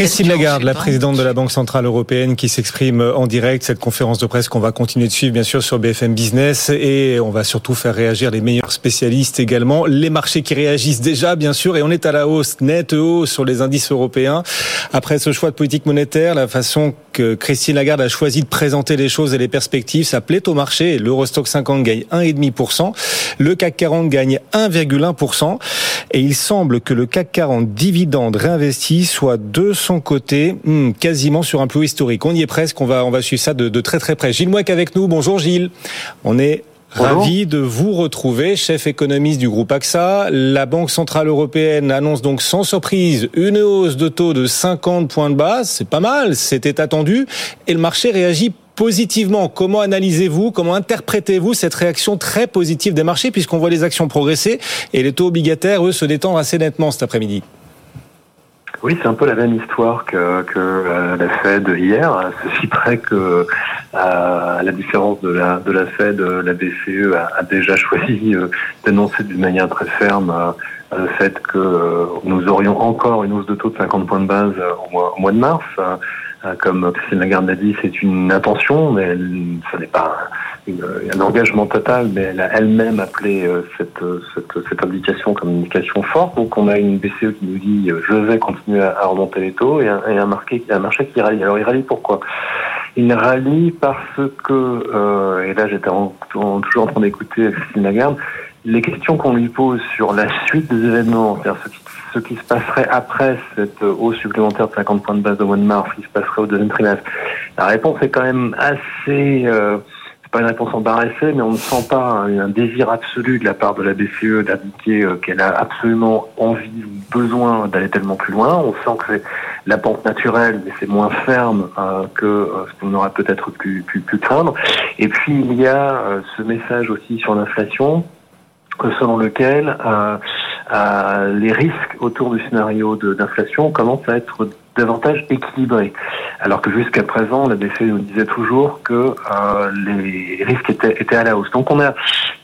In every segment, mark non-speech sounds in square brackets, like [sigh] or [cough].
Christine Lagarde, la présidente de la Banque Centrale Européenne, qui s'exprime en direct. Cette conférence de presse qu'on va continuer de suivre, bien sûr, sur BFM Business. Et on va surtout faire réagir les meilleurs spécialistes également. Les marchés qui réagissent déjà, bien sûr. Et on est à la hausse, nette hausse sur les indices européens. Après ce choix de politique monétaire, la façon que Christine Lagarde a choisi de présenter les choses et les perspectives, ça plaît au marché. L'Eurostock 50 gagne 1,5%. Le CAC 40 gagne 1,1%. Et il semble que le CAC 40 dividende réinvesti soit de son côté hmm, quasiment sur un plus historique. On y est presque, on va, on va suivre ça de, très très près. Gilles Mouek avec nous. Bonjour Gilles. On est Ravi de vous retrouver, chef économiste du groupe AXA. La Banque Centrale Européenne annonce donc sans surprise une hausse de taux de 50 points de base. C'est pas mal, c'était attendu. Et le marché réagit positivement. Comment analysez-vous, comment interprétez-vous cette réaction très positive des marchés puisqu'on voit les actions progresser et les taux obligataires, eux, se détendre assez nettement cet après-midi? Oui, c'est un peu la même histoire que, que euh, la Fed hier, ceci près que, euh, à la différence de la, de la Fed, la BCE a, déjà choisi euh, d'annoncer d'une manière très ferme le fait que nous aurions encore une hausse de taux de 50 points de base au mois, au mois de mars. Comme Christine Lagarde l'a dit, c'est une intention, mais ce n'est pas un engagement total, mais elle a elle-même appelé euh, cette, cette, cette, indication comme une indication forte. Donc on a une BCE qui nous dit euh, je vais continuer à, remonter les taux et un, et un, marché, qui rallie. Alors il rallie pourquoi? Il rallie parce que, euh, et là j'étais toujours en train d'écouter Christine Lagarde, les questions qu'on lui pose sur la suite des événements, c'est-à-dire ce qui, ce qui se passerait après cette hausse supplémentaire de 50 points de base au mois de mars, ce qui se passerait au deuxième trimestre, la réponse est quand même assez... Euh, pas une réponse embarrassée, mais on ne sent pas un, désir absolu de la part de la BCE d'indiquer euh, qu'elle a absolument envie ou besoin d'aller tellement plus loin. On sent que c'est la pente naturelle, mais c'est moins ferme euh, que euh, ce qu'on aurait peut-être pu, pu, pu, craindre. Et puis il y a ce message aussi sur l'inflation, selon lequel les risques autour du scénario d'inflation commencent à être davantage équilibré. Alors que jusqu'à présent, la BCE nous disait toujours que euh, les risques étaient, étaient à la hausse. Donc on a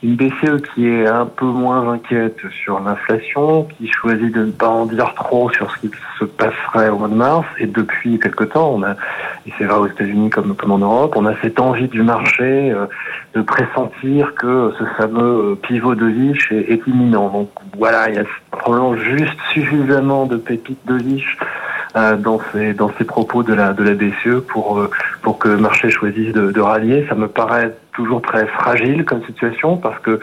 une BCE qui est un peu moins inquiète sur l'inflation, qui choisit de ne pas en dire trop sur ce qui se passerait au mois de mars. Et depuis quelque temps, on a, et c'est vrai aux États-Unis comme, en Europe, on a cette envie du marché euh, de pressentir que ce fameux euh, pivot de Vich est, est imminent. Donc voilà, il y a probablement juste suffisamment de pépites de euh, dans ces dans ces propos de la de la BCE pour euh, pour que marché choisisse de, de rallier. Ça me paraît toujours très fragile comme situation parce que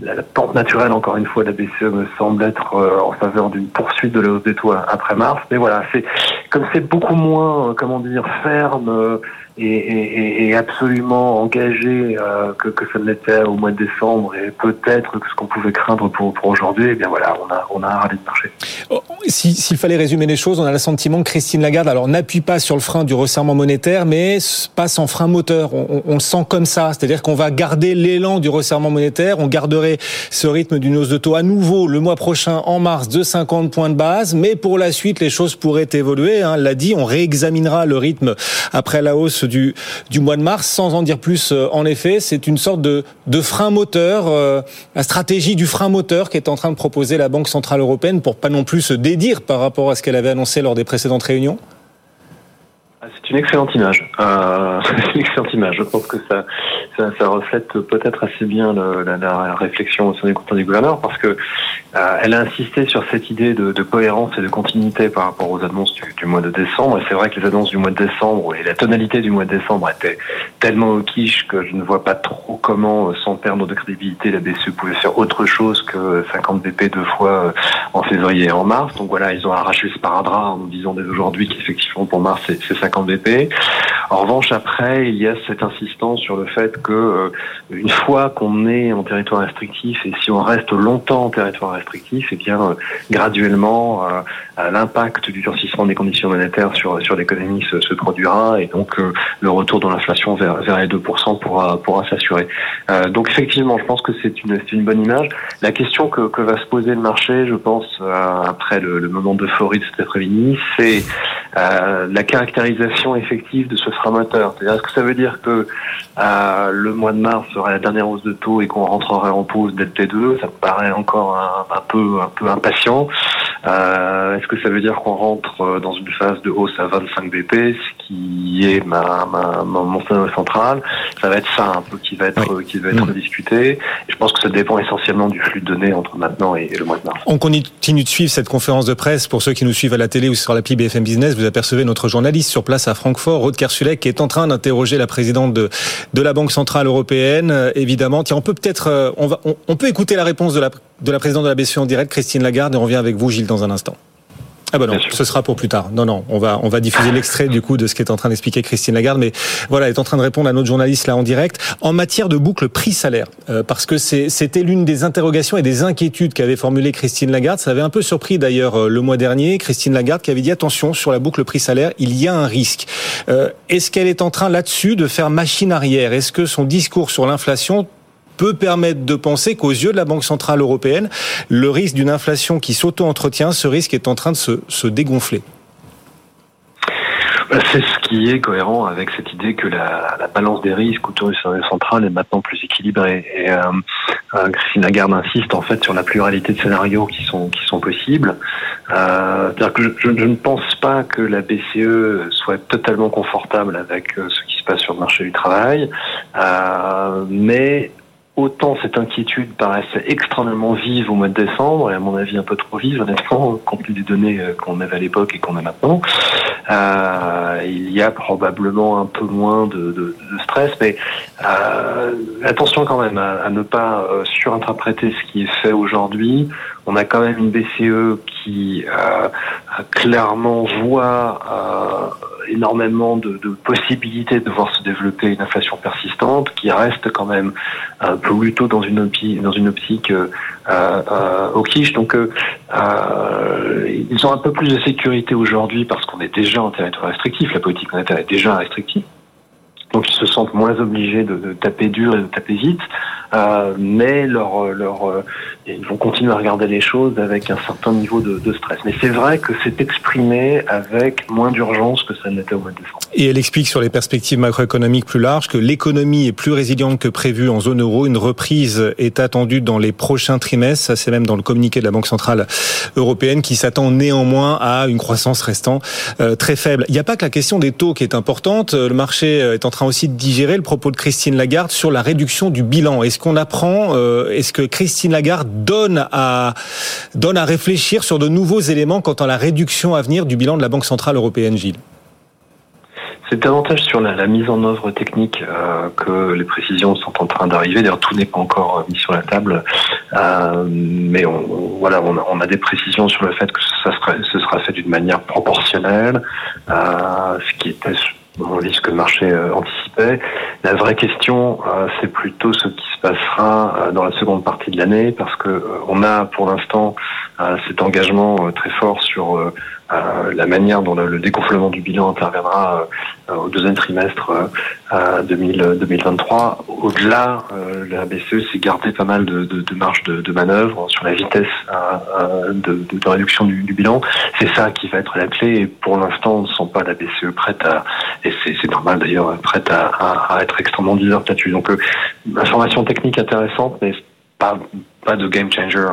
la, pente naturelle, encore une fois, de la BCE me semble être euh, en faveur d'une poursuite de la hausse des taux après mars. Mais voilà, c'est comme c'est beaucoup moins, comment dire, ferme et, absolument engagé euh, que, que ça l'était au mois de décembre et peut-être que ce qu'on pouvait craindre pour, aujourd'hui, eh bien voilà, on a, on un rallye de marché. Oh, s'il fallait résumer les choses, on a le sentiment que Christine Lagarde, alors n'appuie pas sur le frein du resserrement monétaire, mais passe en frein moteur. On, on, le sent comme ça, c'est-à-dire qu'on va garder l'élan du resserrement monétaire, on garderait ce rythme d'une hausse de taux à nouveau le mois prochain en mars de 50 points de base, mais pour la suite les choses pourraient évoluer. Hein, l'a dit, on réexaminera le rythme après la hausse du, mois de mars, sans en dire plus. Euh, en effet, c'est une sorte de, frein moteur, euh, la stratégie du frein moteur qui est en train de proposer la Banque centrale européenne pour pas non plus se dédire par rapport à ce qu'elle avait annoncé lors des précédentes réunions. Ah, c'est une excellente image. Euh, [laughs] une excellente image. Je pense que ça, reflète peut-être assez bien la, réflexion au sein du du gouverneur parce que euh, elle a insisté sur cette idée de, cohérence et de continuité par rapport aux annonces du, mois de décembre. Et c'est vrai que les annonces du mois de décembre et la tonalité du mois de décembre étaient tellement au quiche que je ne vois pas trop comment, euh, sans perdre de crédibilité, la BCE pouvait faire autre chose que 50 BP deux fois en février et en mars. Donc voilà, ils ont arraché ce paradras en disant dès aujourd'hui qu'effectivement pour mars c'est 50 En revanche, après, il y a cette insistance sur le fait que euh, une fois qu'on est en territoire restrictif et si on reste longtemps en territoire restrictif, et eh bien euh, graduellement euh, l'impact du durcissement des conditions monétaires sur sur l'économie se, produira et donc le retour de l'inflation vers vers les 2% pourra pourra s'assurer. donc effectivement, je pense que c'est une c'est une bonne image. La question que, va se poser le marché, je pense après le, le moment d'euphorie de cet après-midi, c'est la caractérisation effective de ce frein moteur. C'est-à-dire, est-ce que ça veut dire que euh, le mois de mars serait la dernière hausse de taux et qu'on rentrerait en pause dès le T2 Ça me paraît encore un peu impatient. Euh, est-ce que ça veut dire qu'on rentre dans une phase de hausse à 25 BP, ce qui est ma, ma, mon central Ça va être ça un peu qui va être qui va être mmh. discuté. Et je pense que ça dépend essentiellement du flux de données entre maintenant et, le mois de mars. On continue de suivre cette conférence de presse. Pour ceux qui nous suivent à la télé ou sur l'appli BFM Business, vous apercevez notre journaliste sur place à Francfort, Rode Kersulek, qui est en train d'interroger la présidente de, de la Banque Centrale Européenne, euh, évidemment. Tiens, on peut peut-être, euh, on, va, on, peut écouter la réponse de la, de la présidente de la BCE en direct, Christine Lagarde, et on revient avec vous, Gilles, dans un instant. Ah bah non, ce sera pour plus tard. Non, non, on va on va diffuser l'extrait du coup de ce qu'est en train d'expliquer Christine Lagarde, mais voilà, elle est en train de répondre à notre journaliste là en direct en matière de boucle prix-salaire, euh, parce que c'était l'une des interrogations et des inquiétudes qu'avait formulé Christine Lagarde. Ça avait un peu surpris d'ailleurs euh, le mois dernier, Christine Lagarde qui avait dit attention sur la boucle prix-salaire, il y a un risque. Euh, Est-ce qu'elle est en train là-dessus de faire machine arrière? Est-ce que son discours sur l'inflation peut permettre de penser qu'aux yeux de la Banque Centrale Européenne, le risque d'une inflation qui s'auto-entretient, ce risque est en train de se, se dégonfler. C'est ce qui est cohérent avec cette idée que la, la balance des risques autour du service central est maintenant plus équilibrée. Euh, euh, Christine Lagarde insiste en fait sur la pluralité de scénarios qui sont qui sont possibles. Euh, que je, ne pense pas que la BCE soit totalement confortable avec ce qui se passe sur le marché du travail, mais Autant cette inquiétude paraissait extrêmement vive au mois de décembre, et à mon avis un peu trop vive, honnêtement, [laughs] compte tenu des données euh, qu'on avait à l'époque et qu'on a maintenant. Euh, il y a probablement un peu moins de, de, de stress, mais euh, attention quand même à, ne pas euh, surinterpréter ce qui est fait aujourd'hui. On a quand même une BCE qui euh, clairement voit énormément de, possibilités de voir se développer une inflation persistante qui reste quand même peu plutôt dans une optique, dans une optique euh, euh, au quiche. Donc euh, ils ont un peu plus de sécurité aujourd'hui parce qu'on est déjà en territoire restrictif. La politique monétaire est déjà restrictive. Donc ils se sentent moins obligés de, taper dur et de taper vite, euh, mais leur, leur, euh, ils vont continuer à regarder les choses avec un certain niveau de, de stress. Mais c'est vrai que c'est exprimé avec moins d'urgence que ça n'était au mois de décembre. Et elle explique sur les perspectives macroéconomiques plus larges que l'économie est plus résiliente que prévu en zone euro. Une reprise est attendue dans les prochains trimestres. Ça, c'est même dans le communiqué de la Banque centrale européenne qui s'attend néanmoins à une croissance restant euh, très faible. Il n'y a pas que la question des taux qui est importante. Le marché est en train aussi de digérer le propos de Christine Lagarde sur la réduction du bilan. Est-ce qu'on apprend, euh, est-ce que Christine Lagarde donne à, donne à réfléchir sur de nouveaux éléments quant à la réduction à venir du bilan de la Banque Centrale Européenne, Gilles? C'est davantage sur la, mise en œuvre technique euh, que les précisions sont en train d'arriver. D'ailleurs, tout n'est pas encore mis sur la table, euh, mais on, voilà, on a, on a, des précisions sur le fait que ça sera, ce sera fait d'une manière proportionnelle, euh, ce qui était on dit ce que le marché euh, anticipait. La vraie question, euh, c'est plutôt ce qui passera euh, dans la seconde partie de l'année, parce que on a pour l'instant cet engagement très fort sur euh, la manière dont le, dégonflement du bilan interviendra euh, au deuxième trimestre 2023. Euh, Au-delà, la BCE s'est gardé pas mal de, de, de marge de, de, manœuvre sur la vitesse de, réduction du, bilan. C'est ça qui va être la clé. Et pour l'instant, on ne sent pas la BCE prête à, et c'est normal d'ailleurs, prête à, à, être extrêmement là-dessus. Donc, information technique intéressante, mais pas pas de game changer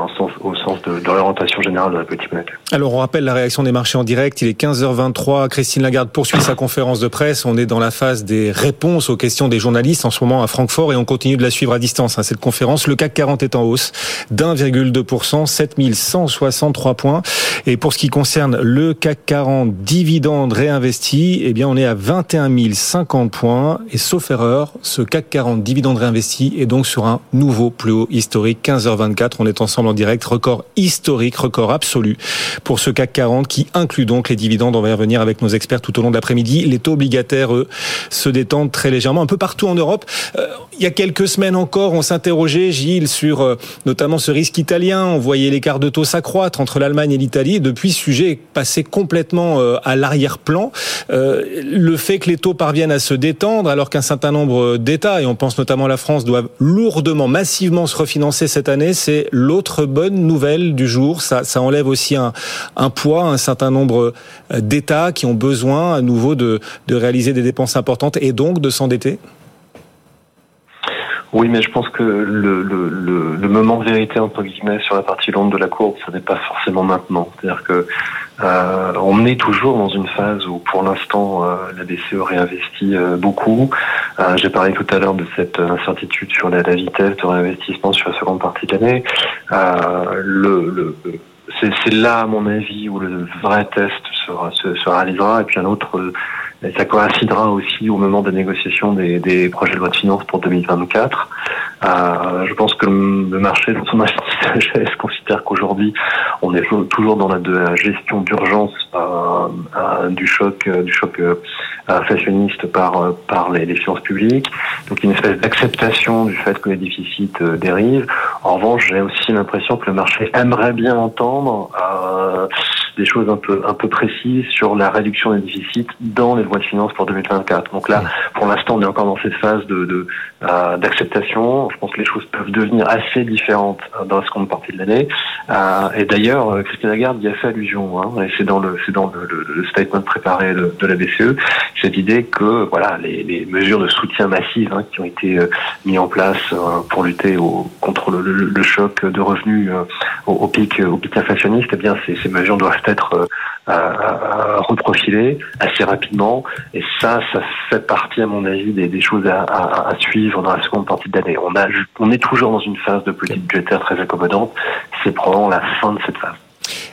au sens de, l'orientation générale de la politique monétaire. Alors on rappelle la réaction des marchés en direct, il est 15h23, Christine Lagarde poursuit sa conférence de presse, on est dans la phase des réponses aux questions des journalistes en ce moment à Francfort et on continue de la suivre à distance. Hein, cette conférence, le CAC 40 est en hausse d'1,2%, 7163 points. Et pour ce qui concerne le CAC 40 dividende réinvesti, eh bien on est à 21 050 points et sauf erreur, ce CAC 40 dividende réinvesti est donc sur un nouveau plus haut historique 15h 24 On est ensemble en direct. Record historique, record absolu pour ce CAC 40 qui inclut donc les dividendes. On va y revenir avec nos experts tout au long de l'après-midi. Les taux obligataires, eux, se détendent très légèrement un peu partout en Europe. Euh, il y a quelques semaines encore, on s'interrogeait, Gilles, sur euh, notamment ce risque italien. On voyait l'écart de taux s'accroître entre l'Allemagne et l'Italie. Depuis, ce sujet est passé complètement euh, à l'arrière-plan. le fait que les taux parviennent à se détendre alors qu'un certain nombre d'États, et on pense notamment à la France, doivent lourdement, massivement se refinancer cette année, c'est l'autre bonne nouvelle du jour. Ça, enlève aussi un, un poids, un certain nombre euh, d'États qui ont besoin à nouveau de, réaliser des dépenses importantes et donc de s'endetter Oui, mais je pense que le, moment vérité entre guillemets sur la partie longue de la courbe, ça n'est pas forcément maintenant. C'est-à-dire que euh, on est toujours dans une phase où, pour l'instant, euh, la BCE réinvestit euh, beaucoup. Euh, j'ai parlé tout à l'heure de cette incertitude sur la, vitesse de réinvestissement sur la seconde partie de l'année. le c'est là, à mon avis, où le vrai test sera, se, se réalisera. Et puis un autre et ça coïncidera aussi au moment des négociations des, des projets de loi de finances pour 2024. Euh, je pense que le marché dans son sagesse considère qu'aujourd'hui on est toujours dans la, la gestion d'urgence euh, euh, du choc du choc inflationniste par par les, les, finances publiques. Donc une espèce d'acceptation du fait que les déficits dérivent. En revanche, j'ai aussi l'impression que le marché aimerait bien entendre des choses un peu un peu précises sur la réduction des déficits dans les lois de finances pour 2024. Donc là, pour l'instant, on est encore dans cette phase de d'acceptation. Je pense que les choses peuvent devenir assez différentes dans la seconde partie de l'année. Euh, et d'ailleurs, euh, Christine Lagarde y a fait allusion. Hein, et c'est dans le c'est dans le, le, statement préparé de, de, la BCE cette idée que voilà les, les mesures de soutien massives hein, qui ont été euh, mises en place euh, pour lutter au, contre le, le, choc de revenus au, au, pic au pic inflationniste, eh bien ces, ces mesures doivent être reprofilées assez rapidement. Et ça, ça fait partie à mon avis des, choses à suivre dans la seconde partie de l'année. On a on est toujours dans une phase de politique budgétaire très accommodante. C'est probablement la fin de cette phase.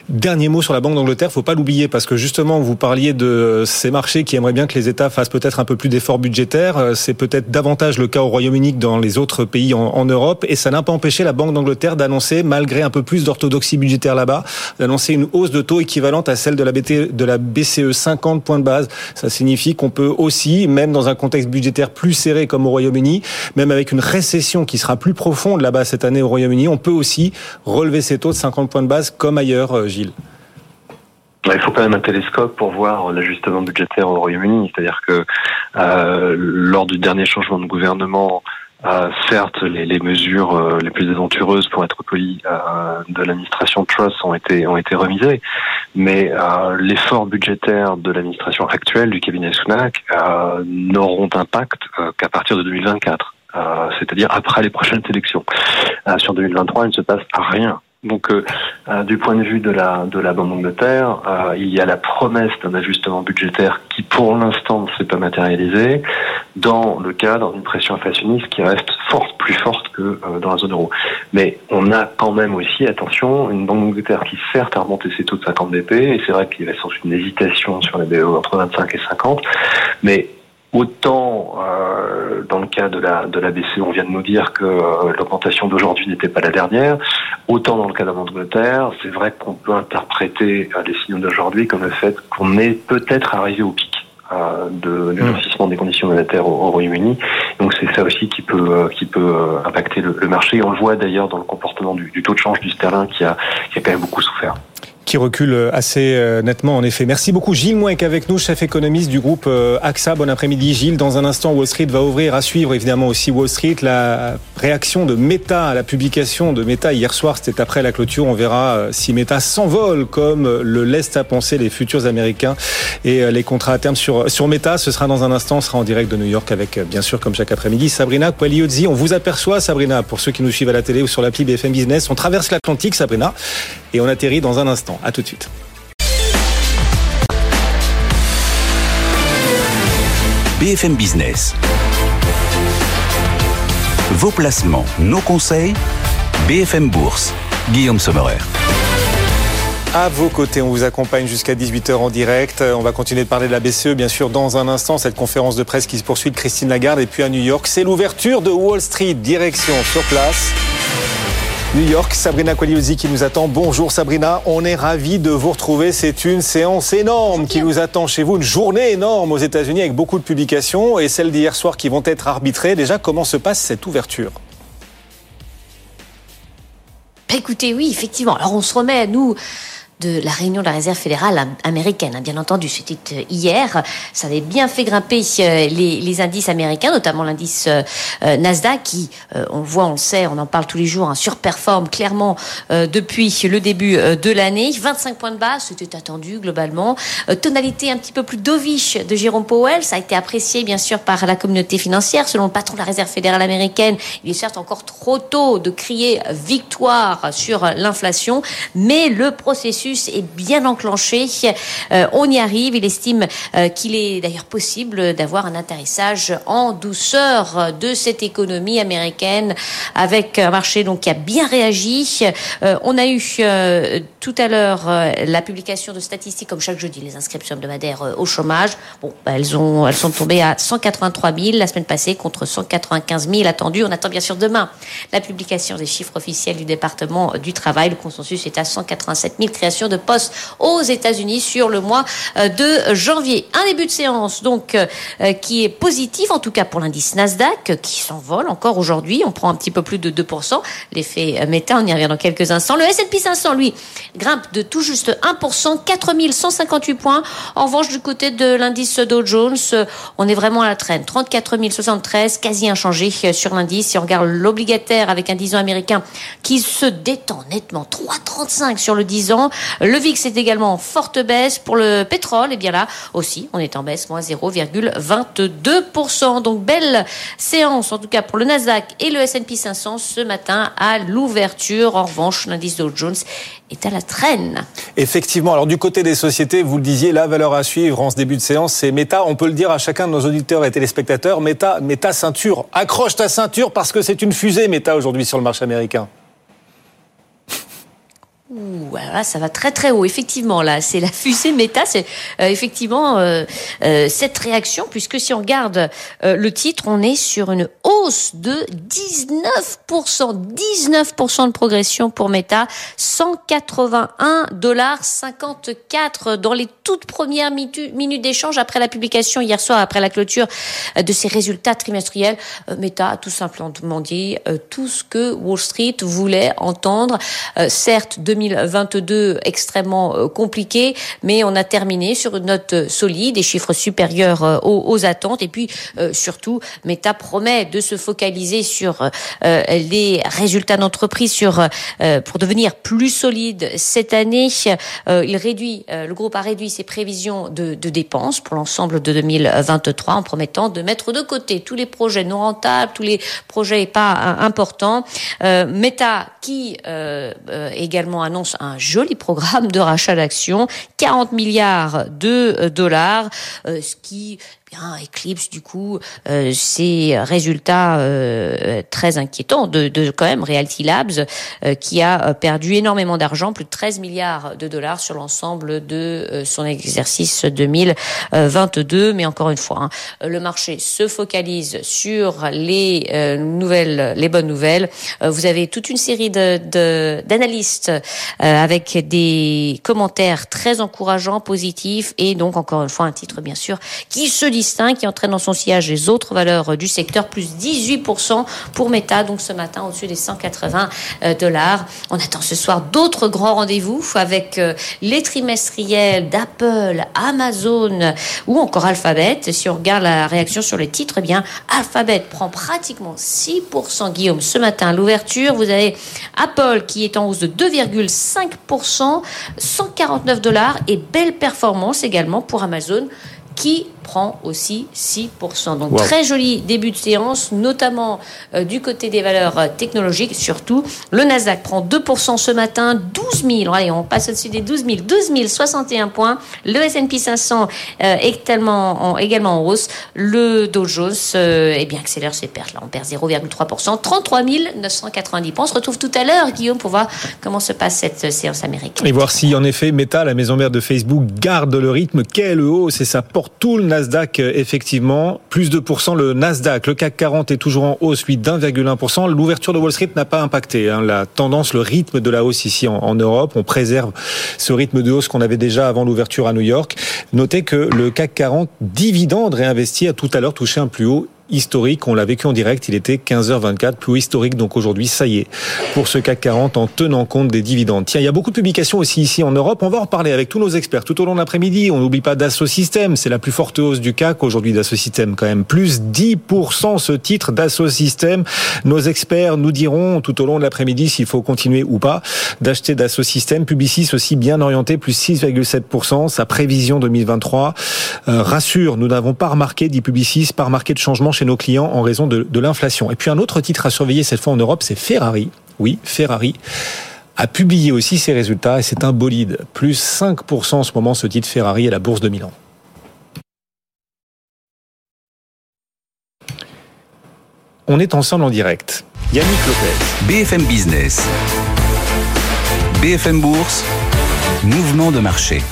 Dernier mot sur la Banque d'Angleterre, faut pas l'oublier parce que justement vous parliez de ces marchés qui aimeraient bien que les États fassent peut-être un peu plus d'efforts budgétaires. Euh, c'est peut-être davantage le cas au Royaume-Uni que dans les autres pays en, en Europe et ça n'a pas empêché la Banque d'Angleterre d'annoncer, malgré un peu plus d'orthodoxie budgétaire là-bas, d'annoncer une hausse de taux équivalente à celle de la, BT, de la BCE 50 points de base. Ça signifie qu'on peut aussi, même dans un contexte budgétaire plus serré comme au Royaume-Uni, même avec une récession qui sera plus profonde là-bas cette année au Royaume-Uni, on peut aussi relever ces taux de 50 points de base comme ailleurs, euh, Gilles. Il faut quand même un télescope pour voir l'ajustement budgétaire au Royaume-Uni. C'est-à-dire que euh, lors du dernier changement de gouvernement, euh, certes, les, mesures euh, les plus aventureuses, pour être poli, de l'administration Truss ont été ont remisées, mais l'effort budgétaire de l'administration actuelle du cabinet Sunak n'auront d'impact qu'à partir de 2024. c'est-à-dire après les prochaines élections. sur 2023, il ne se passe rien donc, euh, euh, du point de vue de la de la Banque d'Angleterre, euh, il y a la promesse d'un ajustement budgétaire qui, pour l'instant, ne s'est pas matérialisé dans le cadre d'une pression inflationniste qui reste forte, plus forte que dans la zone euro. Mais on a quand même aussi, attention, une Banque d'Angleterre qui certes a remonté ses taux de 50 BP, et c'est vrai qu'il y avait sans une hésitation sur les BE entre 25 et 50, mais Autant euh, dans le cas de la de la BCE, on vient de nous dire que euh, l'augmentation d'aujourd'hui n'était pas la dernière. Autant dans le cas de l'Angleterre, c'est vrai qu'on peut interpréter euh, les signaux d'aujourd'hui comme le fait qu'on est peut-être arrivé au pic euh, de durcissement des conditions monétaires au, Royaume-Uni. Donc c'est ça aussi qui peut qui peut impacter le, le, marché. On le voit d'ailleurs dans le comportement du, du, taux de change du sterling qui a qui a quand même beaucoup souffert qui recule assez euh, nettement en effet. Merci beaucoup Gilles Mouek avec nous, chef économiste du groupe euh, AXA. Bon après-midi Gilles. Dans un instant, Wall Street va ouvrir à suivre évidemment aussi Wall Street. La réaction de Meta à la publication de Meta hier soir, c'était après la clôture. On verra euh, si Meta s'envole comme le laissent à penser les futurs Américains et les contrats à terme sur, sur Meta. Ce sera dans un instant, on sera en direct de New York avec bien sûr comme chaque après-midi Sabrina Qualiozzi. On vous aperçoit Sabrina pour ceux qui nous suivent à la télé ou sur l'appli BFM Business. On traverse l'Atlantique Sabrina et on atterrit dans un instant. À tout de suite. BFM Business. Vos placements, nos conseils, BFM Bourse. Guillaume Sommerer. À vos côtés, on vous accompagne jusqu'à 18h en direct. On va continuer de parler de la BCE, bien sûr, dans un instant. Cette conférence de presse qui se poursuit de Christine Lagarde. Et puis à New York, c'est l'ouverture de Wall Street. Direction sur place. New York, Sabrina Qualiozzi qui nous attend. Bonjour Sabrina, on est ravi de vous retrouver. C'est une séance énorme qui nous attend chez vous, une journée énorme aux États-Unis avec beaucoup de publications et celles d'hier soir qui vont être arbitrées. Déjà, comment se passe cette ouverture? Écoutez, oui, effectivement. Alors on se remet, nous, de la réunion de la réserve fédérale américaine. Hein, bien entendu, c'était euh, hier. Ça avait bien fait grimper euh, les, indices américains, notamment l'indice euh, Nasdaq, qui, on voit, on le sait, on en parle tous les jours, hein, surperforme clairement depuis le début de l'année. 25 points de base, c'était attendu globalement. tonalité un petit peu plus dovish de Jérôme Powell, ça a été apprécié bien sûr par la communauté financière. Selon le patron de la réserve fédérale américaine, il est certes encore trop tôt de crier victoire sur l'inflation, mais le processus est bien enclenché. Euh, on y arrive. Il estime euh, qu'il est d'ailleurs possible d'avoir un atterrissage en douceur de cette économie américaine avec un marché donc qui a bien réagi. Euh, on a eu tout à l'heure la publication de statistiques comme chaque jeudi les inscriptions hebdomadaires au chômage. Bon, bah, elles ont elles sont tombées à 183 000 la semaine passée contre 195 000 attendus. On attend bien sûr demain la publication des chiffres officiels du département du travail. Le consensus est à 187 000 créations de postes aux États-Unis sur le mois euh, de janvier. Un début de séance donc euh, euh, qui est positif, en tout cas pour l'indice Nasdaq, qui s'envole encore aujourd'hui. On prend un petit peu plus de 2%. L'effet méta, on y revient dans quelques instants. Le S&P 500, lui, grimpe de tout juste 1%, 4158 points. En revanche, du côté de l'indice Dow Jones, on est vraiment à la traîne. 34 073, quasi inchangé sur l'indice. Si on regarde l'obligataire avec un 10 ans américain qui se détend nettement, 3,35 sur le 10 ans. Le VIX est également en forte baisse. Pour le pétrole, et eh bien là aussi, on est en baisse, moins 0,22%. Donc belle séance, en tout cas pour le Nasdaq et le S&P 500 ce matin à l'ouverture. En revanche, l'indice Dow Jones est à la traîne. Effectivement. Alors du côté des sociétés, vous le disiez, la valeur à suivre en ce début de séance, c'est Meta. On peut le dire à chacun de nos auditeurs et téléspectateurs, Meta, Meta ceinture. Accroche ta ceinture parce que c'est une fusée Meta aujourd'hui sur le marché américain. Voilà, ça va très très haut. Effectivement, là, c'est la fusée méta. C'est euh, effectivement euh, euh, cette réaction, puisque si on regarde le titre, on est sur une hausse de 19%, 19% de progression pour Meta, 181 dollars 54 dans les toutes premières minutes d'échange après la publication hier soir, après la clôture de ses résultats trimestriels. Meta a tout simplement dit tout ce que Wall Street voulait entendre. certes, 2022 extrêmement euh, compliqué, mais on a terminé sur une note solide, des chiffres supérieurs euh, aux, attentes, et puis euh, surtout, Meta promet de se focaliser sur les résultats d'entreprise, sur pour devenir plus solide cette année. il réduit, le groupe a réduit ses prévisions de, de dépenses pour l'ensemble de 2023 en promettant de mettre de côté tous les projets non rentables, tous les projets pas importants. Meta qui également annonce un joli programme de rachat d'actions, 40 milliards de euh, dollars, euh, ce qui bien éclipse du coup euh, ces résultats euh, très inquiétants de, de, quand même Realty Labs euh, qui a perdu énormément d'argent, plus de 13 milliards de dollars sur l'ensemble de son exercice 2022. Mais encore une fois, hein, le marché se focalise sur les nouvelles, les bonnes nouvelles. vous avez toute une série de d'analystes avec des commentaires très encourageants, positifs et donc encore une fois un titre bien sûr qui se qui entraîne dans son sillage les autres valeurs du secteur, plus 18% pour Meta, donc ce matin au-dessus des 180 euh, dollars. On attend ce soir d'autres grands rendez-vous avec euh, les trimestriels d'Apple, Amazon ou encore Alphabet. Si on regarde la réaction sur les titres, eh bien Alphabet prend pratiquement 6% Guillaume ce matin l'ouverture. Vous avez Apple qui est en hausse de 2,5%, 149 dollars et belle performance également pour Amazon qui prend aussi 6%. Donc très joli début de séance, notamment euh, du côté des valeurs euh, technologiques, surtout. Le Nasdaq prend 2% ce matin, 12 000, allez, on passe au-dessus des 12 000, 12 061 points. Le S&P 500 euh, est tellement en, également en hausse. Le Dow Jones eh bien, accélère ses pertes. Là, on perd 0,3%, 33 990 points. On se retrouve tout à l'heure, Guillaume, pour voir comment se passe cette séance américaine. Et voir si, en effet, Meta, la maison mère de Facebook, garde le rythme. Quelle hausse et ça porte tout le Nasdaq, euh, effectivement, plus de pourcents le Nasdaq. Le CAC 40 est toujours en hausse, lui, d'1,1%. L'ouverture de Wall Street n'a pas impacté hein, la tendance, le rythme de la hausse ici en, Europe. On préserve ce rythme de hausse qu'on avait déjà avant l'ouverture à New York. Notez que le CAC 40 dividende réinvesti a tout à l'heure touché un plus haut historique. On l'a vécu en direct, il était 15h24, plus historique. Donc aujourd'hui, ça y est, pour ce CAC 40 en tenant compte des dividendes. Tiens, il y a beaucoup de publications aussi ici en Europe. On va en reparler avec tous nos experts tout au long de l'après-midi. On n'oublie pas Dassault Systèmes, c'est la plus forte hausse du CAC. Aujourd'hui, Dassault Systèmes quand même plus 10% ce titre Dassault Systèmes. Nos experts nous diront tout au long de l'après-midi s'il faut continuer ou pas d'acheter Dassault Systèmes. Publicis aussi bien orienté, plus 6,7%. Sa prévision 2023 euh, rassure, nous n'avons pas remarqué, dit Publicis, pas remarqué de changement chez nos clients en raison de, l'inflation. Et puis un autre titre à surveiller cette fois en Europe, c'est Ferrari. Oui, Ferrari a publié aussi ses résultats et c'est un bolide. Plus 5% en ce moment ce titre Ferrari à la bourse de Milan. On est ensemble en direct. Yannick Lopez. BFM Business. BFM Bourse. Mouvement de marché.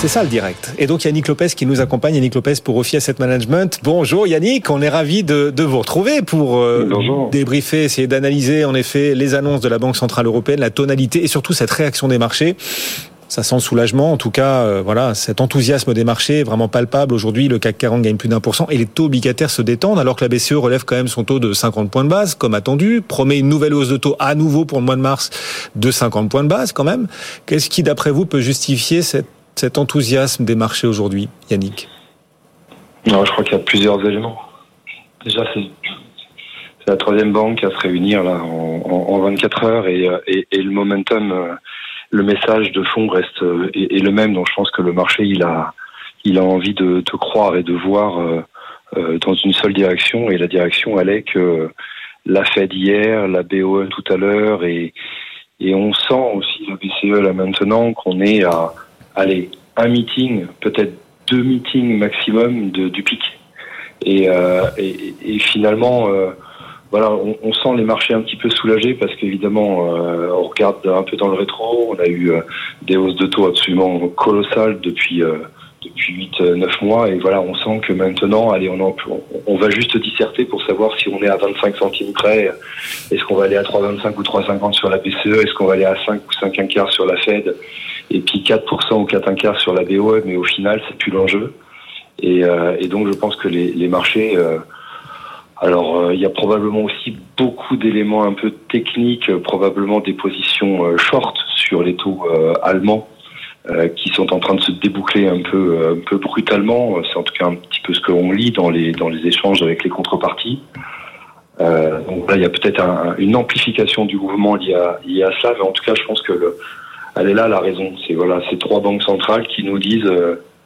C'est ça le direct. Et donc Yannick Lopez qui nous accompagne, Yannick Lopez pour Ophi Asset Management. Bonjour Yannick, on est ravi de, de vous retrouver pour euh, débriefer, essayer d'analyser en effet les annonces de la Banque Centrale Européenne, la tonalité et surtout cette réaction des marchés ça sent le soulagement. En tout cas, euh, voilà, cet enthousiasme des marchés est vraiment palpable. Aujourd'hui, le CAC 40 gagne plus d'un pour cent et les taux obligataires se détendent alors que la BCE relève quand même son taux de 50 points de base, comme attendu, promet une nouvelle hausse de taux à nouveau pour le mois de mars de 50 points de base quand même. Qu'est-ce qui, d'après vous, peut justifier cet enthousiasme des marchés aujourd'hui, Yannick non, Je crois qu'il y a plusieurs éléments. Déjà, c'est la troisième banque à se réunir là en, 24 heures et, euh, et, le momentum euh, le message de fond reste euh, est, le même. Donc je pense que le marché il a il a envie de, de croire et de voir dans une seule direction et la direction allait que la Fed hier, la BOE tout à l'heure et et on sent aussi la BCE là maintenant qu'on est à allez un meeting peut-être deux meetings maximum de, du pic et, euh, finalement voilà, on, sent les marchés un petit peu soulagés parce qu'évidemment, euh, on regarde un peu dans le rétro. On a eu euh, des hausses de taux absolument colossales depuis euh, depuis 8-9 mois et voilà, on sent que maintenant, allez, on, va juste disserter pour savoir si on est à 25 centimes près. Est-ce qu'on va aller à 3,25 ou 3,50 sur la BCE Est-ce qu'on va aller à 5 ou 5 quart sur la Fed? Et puis 4% ou 4 quart sur la BOE, mais au final, c'est plus l'enjeu. Et, et, donc, je pense que les, marchés alors, euh, il y a probablement aussi beaucoup d'éléments un peu techniques, euh, probablement des positions euh, short sur les taux allemands qui sont en train de se déboucler un peu, un peu brutalement. C'est en tout cas un petit peu ce que l'on lit dans les dans les échanges avec les contreparties. donc là, il y a peut-être une amplification du mouvement lié à, lié à cela, mais en tout cas, je pense que le, elle est là la raison. C'est voilà, ces trois banques centrales qui nous disent,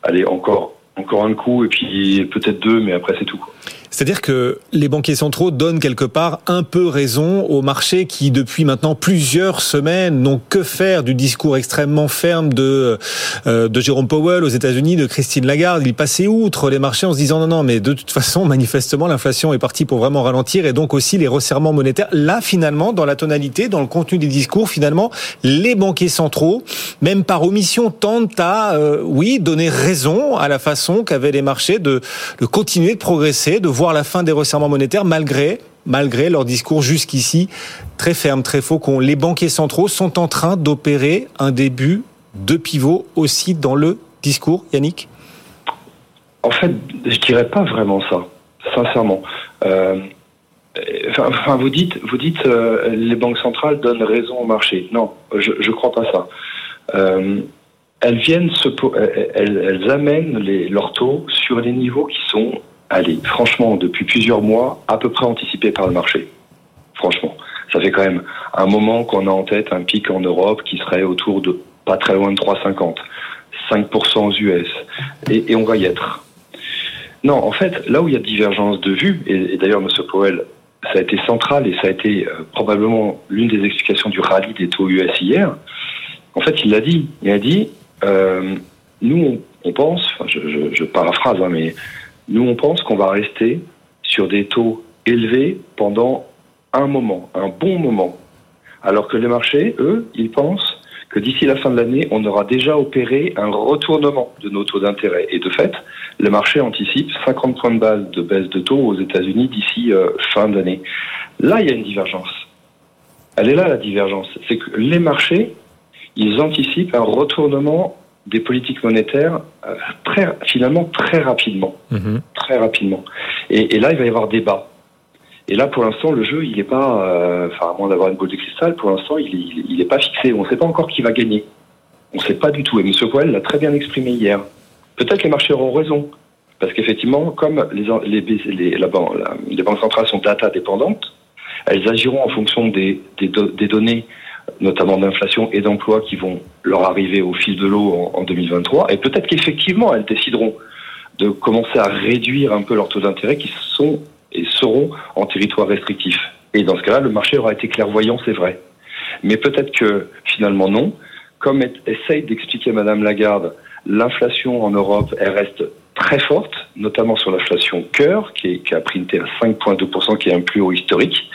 allez encore encore un coup et puis peut-être deux, mais après c'est tout. C'est-à-dire que les banquiers centraux donnent quelque part un peu raison au marché qui, depuis maintenant plusieurs semaines, n'ont que faire du discours extrêmement ferme de, euh, de Jérôme Powell aux États-Unis, de Christine Lagarde. Ils passaient outre les marchés en se disant non, non, mais de toute façon, manifestement, l'inflation est partie pour vraiment ralentir et donc aussi les resserrements monétaires. Là, finalement, dans la tonalité, dans le contenu des discours, finalement, les banquiers centraux, même par omission, tentent à, euh, oui, donner raison à la façon qu'avaient les marchés de, de continuer de progresser, de voir voir la fin des resserrements monétaires malgré malgré leur discours jusqu'ici très ferme, très faux, qu'on les banquiers centraux sont en train d'opérer un début de pivot aussi dans le discours, Yannick? En fait, je dirais pas vraiment ça, sincèrement. Euh, enfin, vous dites, vous dites, euh, les banques centrales donnent raison au marché. Non, je ne crois pas ça. Euh, elles viennent se, elles, elles amènent les, leurs taux sur les niveaux qui sont allez, franchement, depuis plusieurs mois, à peu près anticipé par le marché. Franchement. Ça fait quand même un moment qu'on a en tête un pic en Europe qui serait autour de pas très loin de 3,50, 5% aux US. Et, on va y être. Non, en fait, là où il y a divergence de vue, et, d'ailleurs, M. Powell, ça a été central et ça a été euh, probablement l'une des explications du rallye des taux US hier. En fait, il l'a dit. Il a dit, euh, nous, on, pense, je paraphrase, hein, mais nous, on pense qu'on va rester sur des taux élevés pendant un moment, un bon moment. Alors que les marchés, eux, ils pensent que d'ici la fin de l'année, on aura déjà opéré un retournement de nos taux d'intérêt. Et de fait, le marché anticipe 50 points de base de baisse de taux aux États-Unis d'ici euh, fin d'année. Là, il y a une divergence. Elle est là, la divergence. C'est que les marchés, ils anticipent un retournement des politiques monétaires euh, très, finalement très rapidement. Mhm. Très rapidement. Et, là, il va y avoir débat. Et là, pour l'instant, le jeu, il n'est pas, euh, enfin, à moins d'avoir une boule de cristal, pour l'instant, il n'est pas fixé. On ne sait pas encore qui va gagner. On ne sait pas du tout. Et M. Powell l'a très bien exprimé hier. Peut-être que les marchés auront raison. Parce qu'effectivement, comme les, les, la, les banques centrales sont data dépendantes, elles agiront en fonction des, des, données, notamment d'inflation et d'emploi, qui vont leur arriver au fil de l'eau en, 2023. Et peut-être qu'effectivement, elles décideront de commencer à réduire un peu leurs taux d'intérêt qui sont et seront en territoire restrictif. Et dans ce cas-là, le marché aura été clairvoyant, c'est vrai. Mais peut-être que finalement non. Comme essaye d'expliquer Madame Lagarde, l'inflation en Europe, elle reste très forte, notamment sur l'inflation cœur, qui, qui, a printé à 5,2%, qui est un plus haut historique.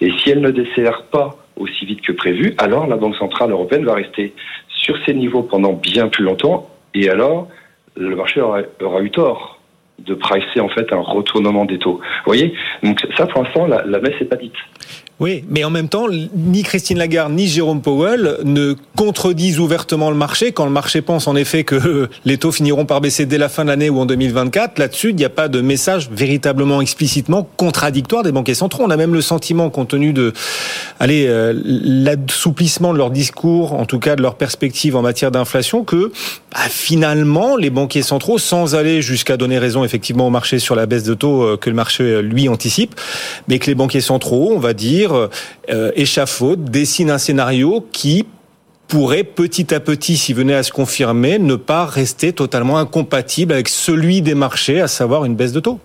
Et si elle ne décélère pas aussi vite que prévu, alors la Banque Centrale Européenne va rester sur ces niveaux pendant bien plus longtemps. Et alors, le marché aura, eu tort de pricer en fait un retournement des taux. Vous voyez? Donc ça, pour l'instant, la, la messe n'est pas dite. Oui, mais en même temps, ni Christine Lagarde ni Jérôme Powell ne contredisent ouvertement le marché quand le marché pense en effet que [laughs] les taux finiront par baisser dès la fin de l'année ou en 2024. Là-dessus, il n'y a pas de message véritablement explicitement contradictoire des banquiers centraux. On a même le sentiment, compte tenu de, allez, euh, l'assouplissement de leur discours, en tout cas de leur perspective en matière d'inflation, que bah, finalement, les banquiers centraux, sans aller jusqu'à donner raison effectivement au marché sur la baisse de taux euh, que le marché euh, lui anticipe, mais que les banquiers centraux, on va dire, euh, échafaude, dessine un scénario qui pourrait petit à petit, s'il venait à se confirmer, ne pas rester totalement incompatible avec celui des marchés, à savoir une baisse de taux.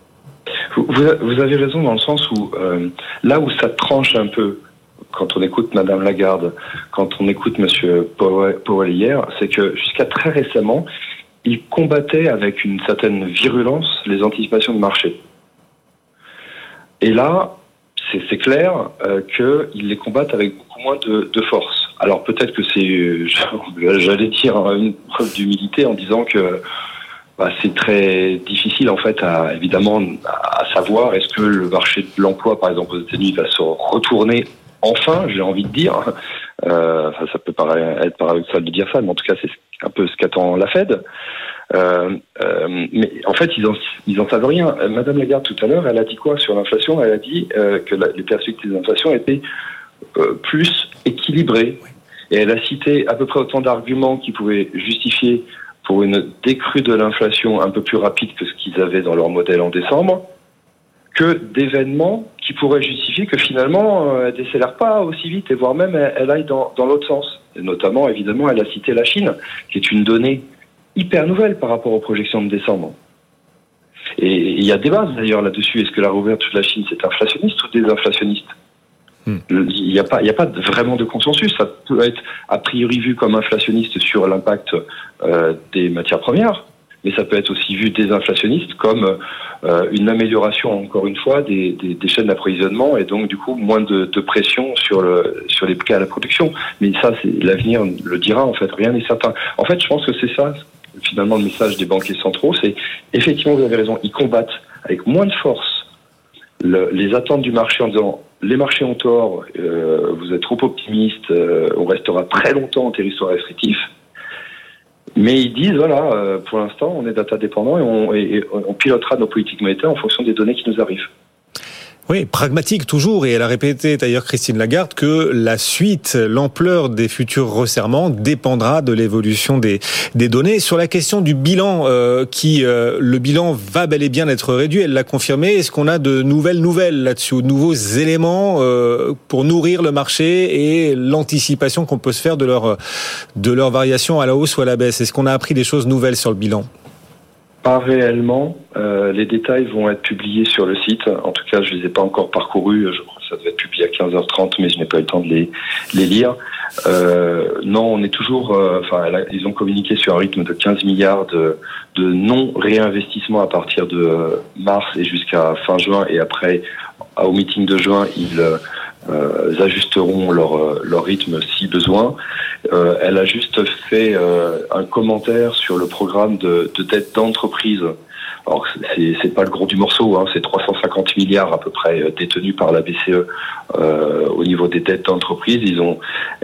Vous, avez raison dans le sens où euh, là où ça tranche un peu quand on écoute Madame Lagarde, quand on écoute Monsieur Powell hier, c'est que jusqu'à très récemment, il combattait avec une certaine virulence les anticipations de marché. Et là, c'est clair euh, qu'ils les combattent avec beaucoup moins de, de force. Alors peut-être que c'est, [laughs] j'allais dire, une preuve d'humilité en disant que bah, c'est très difficile en fait, à, évidemment, à savoir est-ce que le marché de l'emploi, par exemple aux États-Unis, va se retourner enfin, j'ai envie de dire. Euh, ça peut paraître, être paradoxal de dire ça, mais en tout cas, c'est un peu ce qu'attend la Fed. Euh, euh, mais en fait, ils en, ils en savent rien. Euh, Madame Lagarde, tout à l'heure, elle a dit quoi sur l'inflation? Elle a dit euh, que les perspectives d'inflation étaient euh, plus équilibrées. Et elle a cité à peu près autant d'arguments qui pouvaient justifier pour une décrue de l'inflation un peu plus rapide que ce qu'ils avaient dans leur modèle en décembre, que d'événements qui pourraient justifier que finalement, elle décélère pas aussi vite et voire même elle, elle aille dans, dans l'autre sens. Et notamment, évidemment, elle a cité la Chine, qui est une donnée hyper nouvelle par rapport aux projections de décembre. Et il y a des bases d'ailleurs là-dessus. Est-ce que la réouverture de la Chine, c'est inflationniste ou désinflationniste hmm. Il n'y a pas, il a pas vraiment de consensus. Ça peut être a priori vu comme inflationniste sur l'impact euh, des matières premières, mais ça peut être aussi vu désinflationniste comme euh, une amélioration, encore une fois, des, des, chaînes d'approvisionnement et donc du coup moins de, pression sur le sur les prix à la production. Mais ça, l'avenir le dira. En fait, rien n'est certain. En fait, je pense que c'est ça finalement le message des banquiers centraux, c'est effectivement vous avez raison, ils combattent avec moins de force le, les attentes du marché en disant les marchés ont tort, euh, vous êtes trop optimiste, euh, on restera très longtemps en territoire restrictif. Mais ils disent voilà, euh, pour l'instant on est data dépendant et on, et, et on pilotera nos politiques monétaires en fonction des données qui nous arrivent. Oui, pragmatique toujours. Et elle a répété d'ailleurs Christine Lagarde que la suite, l'ampleur des futurs resserrements dépendra de l'évolution des, des données. Sur la question du bilan, euh, qui euh, le bilan va bel et bien être réduit, elle l'a confirmé. Est-ce qu'on a de nouvelles nouvelles là-dessus, de nouveaux éléments euh, pour nourrir le marché et l'anticipation qu'on peut se faire de leur de leur variation à la hausse ou à la baisse? Est-ce qu'on a appris des choses nouvelles sur le bilan? Pas réellement. Euh, les détails vont être publiés sur le site. En tout cas, je les ai pas encore parcourus. Je crois que ça devait être publié à 15h30, mais je n'ai pas eu le temps de les, lire. Euh, non, on est toujours. Euh, enfin, ils ont communiqué sur un rythme de 15 milliards de, de non-réinvestissement à partir de mars et jusqu'à fin juin. Et après, au meeting de juin, ils euh, ajusteront leur, euh, leur rythme si besoin. Euh, elle a juste fait un commentaire sur le programme de, de dette d'entreprise alors c'est pas le gros du morceau, hein, c'est 350 milliards à peu près euh, détenus par la BCE euh, au niveau des dettes d'entreprise. Ils ont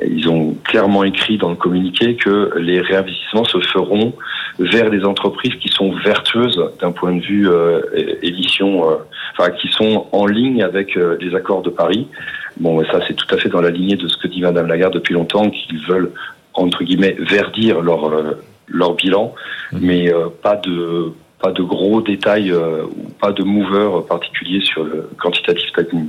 ils ont clairement écrit dans le communiqué que les réinvestissements se feront vers des entreprises qui sont vertueuses d'un point de vue euh, émission, euh, enfin qui sont en ligne avec les accords de Paris. Bon, ça c'est tout à fait dans la lignée de ce que dit Madame Lagarde depuis longtemps, qu'ils veulent entre guillemets verdir leur leur bilan, mmh. mais pas de pas de gros détails euh, ou pas de mover particulier sur le quantitative tightening.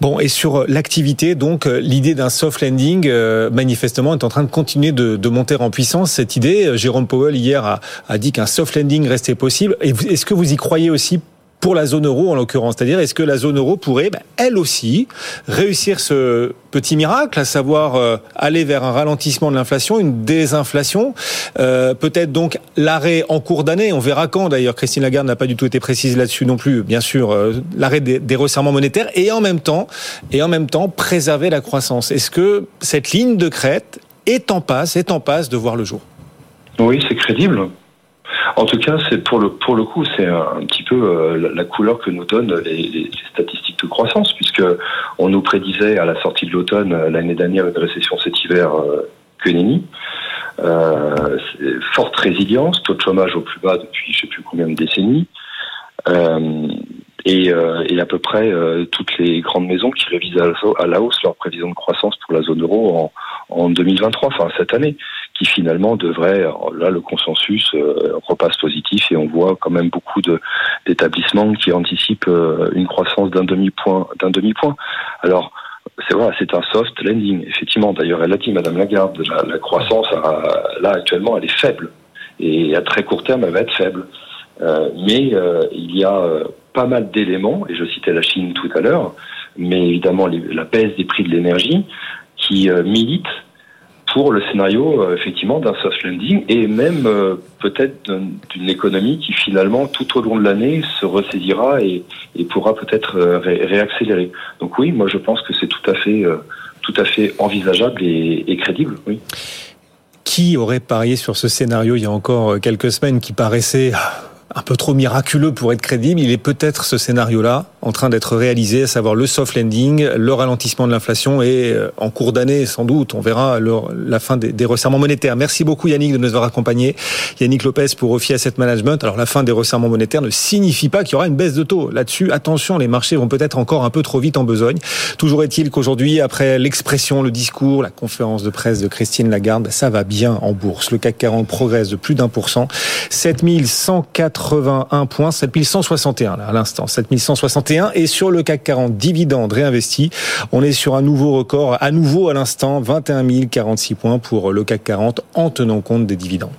Bon, et sur l'activité, donc euh, l'idée d'un soft landing, euh, manifestement, est en train de continuer de, monter en puissance. Cette idée, Jérôme Powell hier a, a dit qu'un soft landing restait possible. Est-ce que vous y croyez aussi pour la zone euro en l'occurrence. C'est-à-dire, est-ce que la zone euro pourrait, ben, elle aussi, réussir ce petit miracle, à savoir euh, aller vers un ralentissement de l'inflation, une désinflation, euh, peut-être donc l'arrêt en cours d'année, on verra quand d'ailleurs, Christine Lagarde n'a pas du tout été précise là-dessus non plus, bien sûr, euh, l'arrêt des, resserrements monétaires, et en même temps, et en même temps, préserver la croissance. Est-ce que cette ligne de crête est en passe, est en passe de voir le jour? Oui, c'est crédible. En tout cas, c'est pour le pour le coup, c'est un, petit peu euh, la, couleur que nous donnent les, statistiques de croissance, puisque on nous prédisait à la sortie de l'automne euh, l'année dernière une récession cet hiver euh, que nenni. Euh, forte résilience, taux de chômage au plus bas depuis je sais plus combien de décennies. Euh, et, euh, et, à peu près toutes les grandes maisons qui révisent à la hausse leur prévision de croissance pour la zone euro en, en 2023, enfin cette année qui finalement devrait, là le consensus euh, repasse positif et on voit quand même beaucoup d'établissements qui anticipent euh, une croissance d'un demi-point. d'un demi-point. Alors, c'est vrai, c'est un soft landing, effectivement. D'ailleurs, elle a dit, Madame Lagarde, la, la croissance, là actuellement, elle est faible. Et à très court terme, elle va être faible. Euh, mais euh, il y a pas mal d'éléments, et je citais la Chine tout à l'heure, mais évidemment la baisse des prix de l'énergie qui militent pour le scénario euh, effectivement d'un soft landing et même euh, peut-être d'une économie qui finalement tout au long de l'année se ressaisira et, et pourra peut-être euh, réaccélérer. Donc oui, moi je pense que c'est tout à fait tout à fait envisageable et, et crédible. Oui. Qui aurait parié sur ce scénario il y a encore quelques semaines qui paraissait un peu trop miraculeux pour être crédible, il est peut-être ce scénario-là en train d'être réalisé, à savoir le soft landing, le ralentissement de l'inflation et euh, en cours d'année, sans doute, on verra la fin des, des, resserrements monétaires. Merci beaucoup Yannick de nous avoir accompagnés. Yannick Lopez pour Ophi Asset Management. Alors la fin des resserrements monétaires ne signifie pas qu'il y aura une baisse de taux. Là-dessus, attention, les marchés vont peut-être encore un peu trop vite en besogne. Toujours est-il qu'aujourd'hui, après l'expression, le discours, la conférence de presse de Christine Lagarde, ça va bien en bourse. Le CAC 40 progresse de plus d'un pour cent. 7104 81 points, 7161 là, à l'instant, 7161 et sur le CAC 40 dividende réinvesti, on est sur un nouveau record à nouveau à l'instant 21 046 points pour le CAC 40 en tenant compte des dividendes.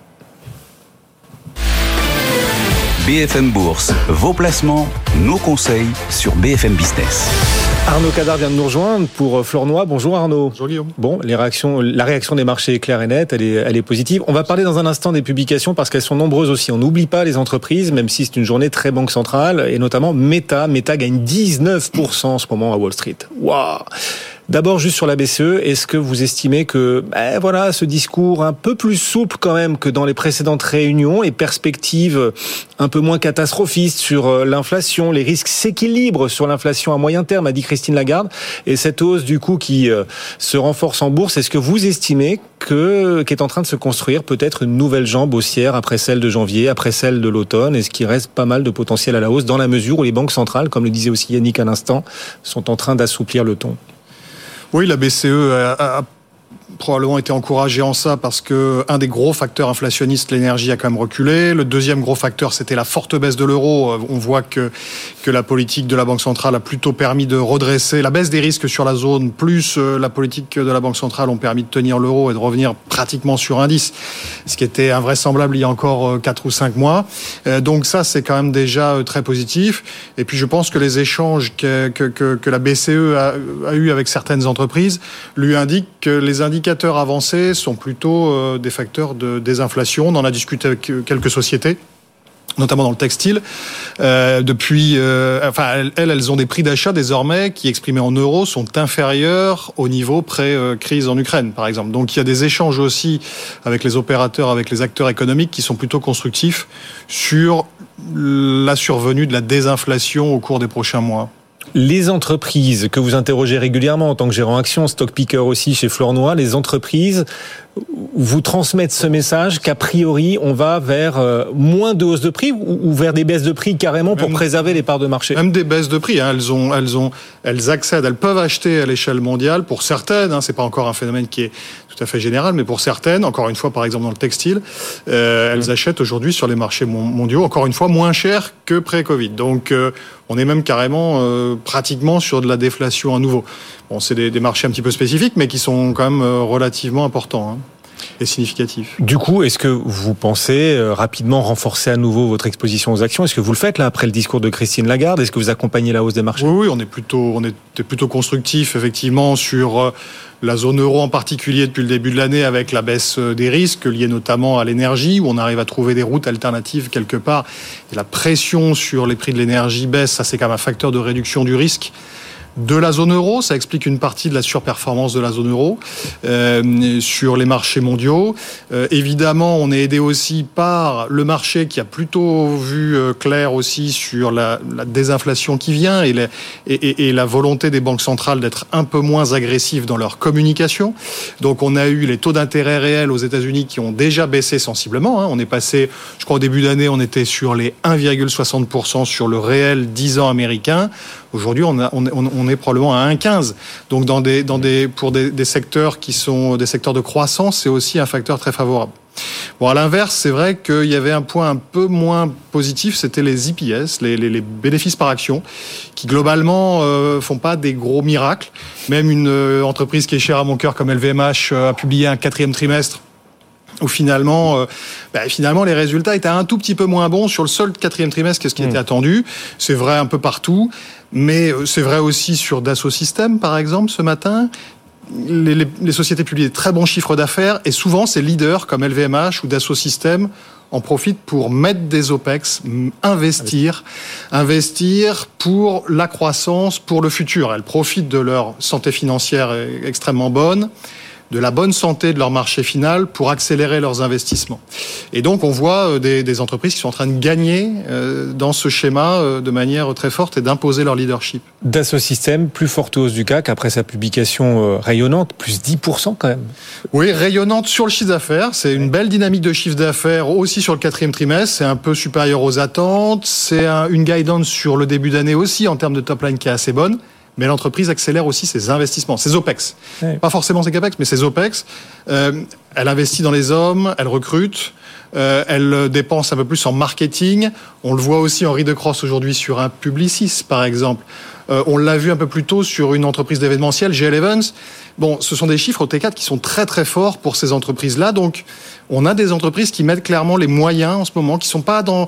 BFM Bourse, vos placements, nos conseils sur BFM Business. Arnaud Cadar vient de nous rejoindre pour euh, Flornois. Bonjour Arnaud. Bonjour Guillaume. Bon, les réactions, la réaction des marchés est claire et nette, elle est, elle est positive. On va parler dans un instant des publications parce qu'elles sont nombreuses aussi. On n'oublie pas les entreprises, même si c'est une journée très banque centrale, et notamment Meta. Meta gagne 19% en ce moment à Wall Street. Waouh D'abord, juste sur la BCE, est-ce que vous estimez que, ben voilà, ce discours un peu plus souple quand même que dans les précédentes réunions et perspective un peu moins catastrophiste sur euh, l'inflation, les risques s'équilibrent sur l'inflation à moyen terme, a dit Christine Lagarde, et cette hausse du coup qui euh, se renforce en bourse, est-ce que vous estimez que qu'est en train de se construire peut-être une nouvelle jambe haussière après celle de janvier, après celle de l'automne, est-ce qu'il reste pas mal de potentiel à la hausse dans la mesure où les banques centrales, comme le disait aussi Yannick à l'instant, sont en train d'assouplir le ton? Oui, la BCE a, probablement été encouragé en ça parce que un des gros facteurs inflationnistes, l'énergie, a quand même reculé. Le deuxième gros facteur, c'était la forte baisse de l'euro. On voit que, que la politique de la Banque centrale a plutôt permis de redresser la baisse des risques sur la zone, plus euh, la politique de la Banque centrale ont permis de tenir l'euro et de revenir pratiquement sur indice, ce qui était invraisemblable il y a encore 4 euh, ou 5 mois. Euh, donc ça, c'est quand même déjà très positif. Et puis je pense que les échanges que, que, que, la BCE a, a eu avec certaines entreprises lui indiquent que les indicateurs indicateurs avancés sont plutôt euh, des facteurs de désinflation. On en a discuté avec euh, quelques sociétés notamment dans le textile. Euh, depuis, enfin, elles, elles ont des prix d'achat désormais qui, exprimés en euros, sont inférieurs au niveau pré-crise en Ukraine, par exemple. Donc, il y a des échanges aussi avec les opérateurs, avec les acteurs économiques qui sont plutôt constructifs sur la survenue de la désinflation au cours des prochains mois. Les entreprises que vous interrogez régulièrement en tant que gérant action, stock picker aussi chez Flornois, les entreprises vous transmettent ce message qu'a priori on va vers euh, moins de hausse de prix ou vers des baisses de prix carrément pour préserver les parts de marché? Même des baisses de prix, hein. elles ont, elles ont, elles accèdent, elles peuvent acheter à l'échelle mondiale pour certaines. Hein, c'est pas encore un phénomène qui est tout à fait général, mais pour certaines, encore une fois par exemple dans le textile, euh, elles mmh. achètent aujourd'hui sur les marchés mondiaux encore une fois moins cher que pré-Covid. Donc euh, on est même carrément euh, pratiquement sur de la déflation à nouveau. Bon, c'est des, marchés un petit peu spécifiques, mais qui sont quand même euh, relativement importants. Hein, et significatifs. Du coup, est-ce que vous pensez euh, rapidement renforcer à nouveau votre exposition aux actions? Est-ce que vous le faites là après le discours de Christine Lagarde? Est-ce que vous accompagnez la hausse des marchés? Oui, oui, on est plutôt, on était plutôt constructif effectivement sur la zone euro en particulier depuis le début de l'année avec la baisse des risques liés notamment à l'énergie où on arrive à trouver des routes alternatives quelque part. Et la pression sur les prix de l'énergie baisse, ça c'est quand même un facteur de réduction du risque de la zone euro. Ça explique une partie de la surperformance de la zone euro euh, sur les marchés mondiaux. Euh, évidemment, on est aidé aussi par le marché qui a plutôt vu euh, clair aussi sur la, désinflation qui vient et, et, la volonté des banques centrales d'être un peu moins agressives dans leur communication. Donc, on a eu les taux d'intérêt réels aux États-Unis qui ont déjà baissé sensiblement. Hein. On est passé, je crois au début d'année, on était sur les 1,60% sur le réel 10 ans américain. Aujourd'hui, on, on, est probablement à 1,15. Donc, dans des, dans des, pour des, secteurs qui sont des secteurs de croissance, c'est aussi un facteur très favorable. Bon, à l'inverse, c'est vrai qu'il y avait un point un peu moins positif, c'était les EPS, les, les, bénéfices par action, qui globalement euh, font pas des gros miracles. Même une euh, entreprise qui est chère à mon cœur comme LVMH euh, a publié un quatrième trimestre où finalement, euh, bah, finalement les résultats étaient un tout petit peu moins bons sur le seul quatrième trimestre que ce qui était hmm. attendu. C'est vrai un peu partout, mais euh, c'est vrai aussi sur Dassault Systèmes, par exemple, ce matin. Les, les, sociétés publient des très bons chiffres d'affaires et souvent ces leaders comme LVMH ou Dassault Systèmes en profitent pour mettre des OPEX, investir, investir pour la croissance, pour le futur. Elles profitent de leur santé financière extrêmement bonne de la bonne santé de leur marché final pour accélérer leurs investissements. Et donc on voit euh, des, entreprises qui sont en train de gagner euh, dans ce schéma euh, de manière très forte et d'imposer leur leadership. Dassault Systèmes, plus forte hausse du CAC après sa publication rayonnante, plus 10% quand même. Oui, rayonnante sur le chiffre d'affaires. C'est une belle dynamique de chiffre d'affaires aussi sur le quatrième trimestre. C'est un peu supérieur aux attentes. C'est une guidance sur le début d'année aussi en termes de top line qui est assez bonne mais l'entreprise accélère aussi ses investissements, ses OPEX. Pas forcément ses CAPEX, mais ses OPEX. Euh, elle investit dans les hommes, elle recrute, euh, elle dépense un peu plus en marketing. On le voit aussi Henri de Cross aujourd'hui sur un Publicis, par exemple. Euh, on l'a vu un peu plus tôt sur une entreprise d'événementiel, GL Evans. Bon, ce sont des chiffres au T4 qui sont très très forts pour ces entreprises-là. Donc, on a des entreprises qui mettent clairement les moyens en ce moment, qui sont pas dans,